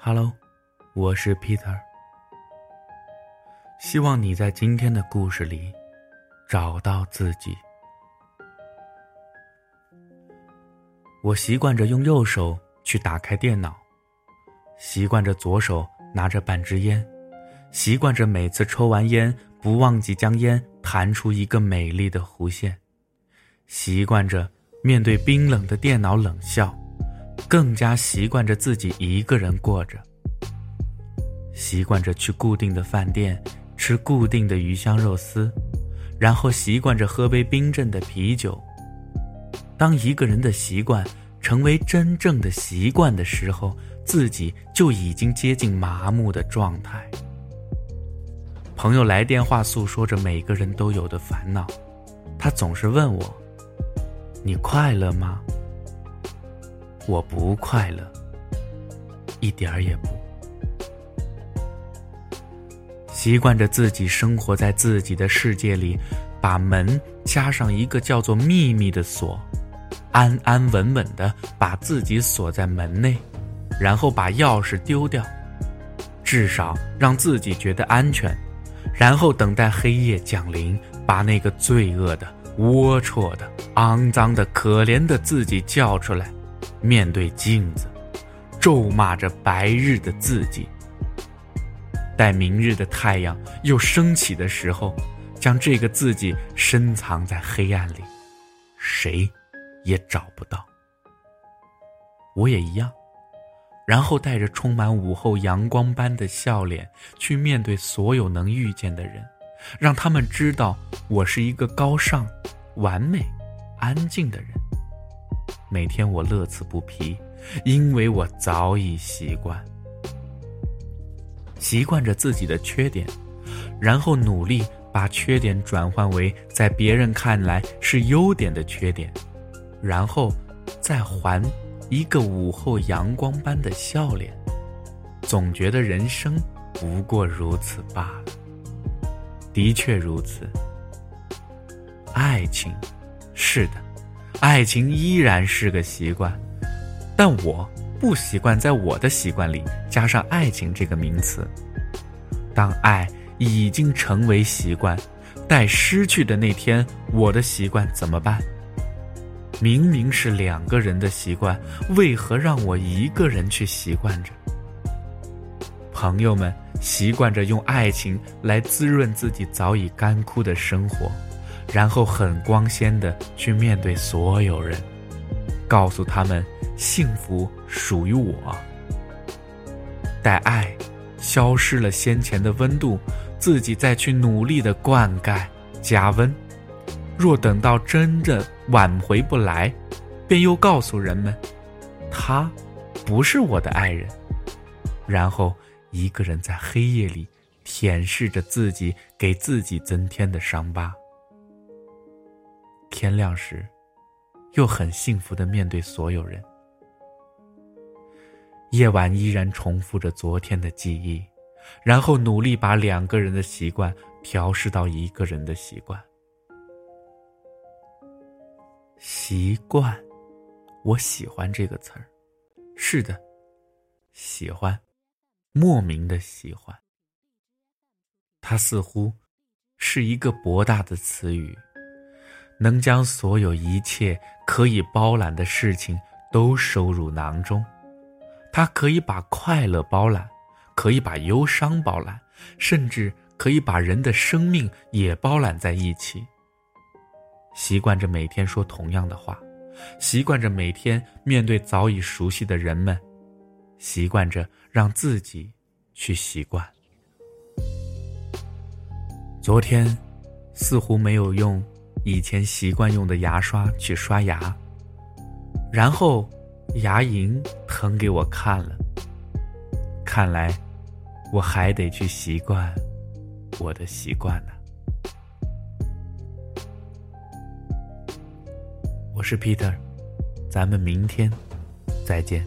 Hello，我是 Peter。希望你在今天的故事里找到自己。我习惯着用右手去打开电脑，习惯着左手拿着半支烟，习惯着每次抽完烟不忘记将烟弹出一个美丽的弧线，习惯着面对冰冷的电脑冷笑。更加习惯着自己一个人过着，习惯着去固定的饭店吃固定的鱼香肉丝，然后习惯着喝杯冰镇的啤酒。当一个人的习惯成为真正的习惯的时候，自己就已经接近麻木的状态。朋友来电话诉说着每个人都有的烦恼，他总是问我：“你快乐吗？”我不快乐，一点儿也不。习惯着自己生活在自己的世界里，把门加上一个叫做秘密的锁，安安稳稳的把自己锁在门内，然后把钥匙丢掉，至少让自己觉得安全，然后等待黑夜降临，把那个罪恶的、龌龊的、肮脏的、可怜的自己叫出来。面对镜子，咒骂着白日的自己。待明日的太阳又升起的时候，将这个自己深藏在黑暗里，谁也找不到。我也一样，然后带着充满午后阳光般的笑脸去面对所有能遇见的人，让他们知道我是一个高尚、完美、安静的人。每天我乐此不疲，因为我早已习惯，习惯着自己的缺点，然后努力把缺点转换为在别人看来是优点的缺点，然后再还一个午后阳光般的笑脸，总觉得人生不过如此罢了。的确如此，爱情，是的。爱情依然是个习惯，但我不习惯在我的习惯里加上“爱情”这个名词。当爱已经成为习惯，待失去的那天，我的习惯怎么办？明明是两个人的习惯，为何让我一个人去习惯着？朋友们习惯着用爱情来滋润自己早已干枯的生活。然后很光鲜的去面对所有人，告诉他们幸福属于我。待爱消失了先前的温度，自己再去努力的灌溉加温。若等到真正挽回不来，便又告诉人们，他不是我的爱人。然后一个人在黑夜里舔舐着自己给自己增添的伤疤。天亮时，又很幸福的面对所有人。夜晚依然重复着昨天的记忆，然后努力把两个人的习惯调试到一个人的习惯。习惯，我喜欢这个词儿。是的，喜欢，莫名的喜欢。它似乎是一个博大的词语。能将所有一切可以包揽的事情都收入囊中，他可以把快乐包揽，可以把忧伤包揽，甚至可以把人的生命也包揽在一起。习惯着每天说同样的话，习惯着每天面对早已熟悉的人们，习惯着让自己去习惯。昨天，似乎没有用。以前习惯用的牙刷去刷牙，然后牙龈疼给我看了。看来我还得去习惯我的习惯呢。我是 Peter，咱们明天再见。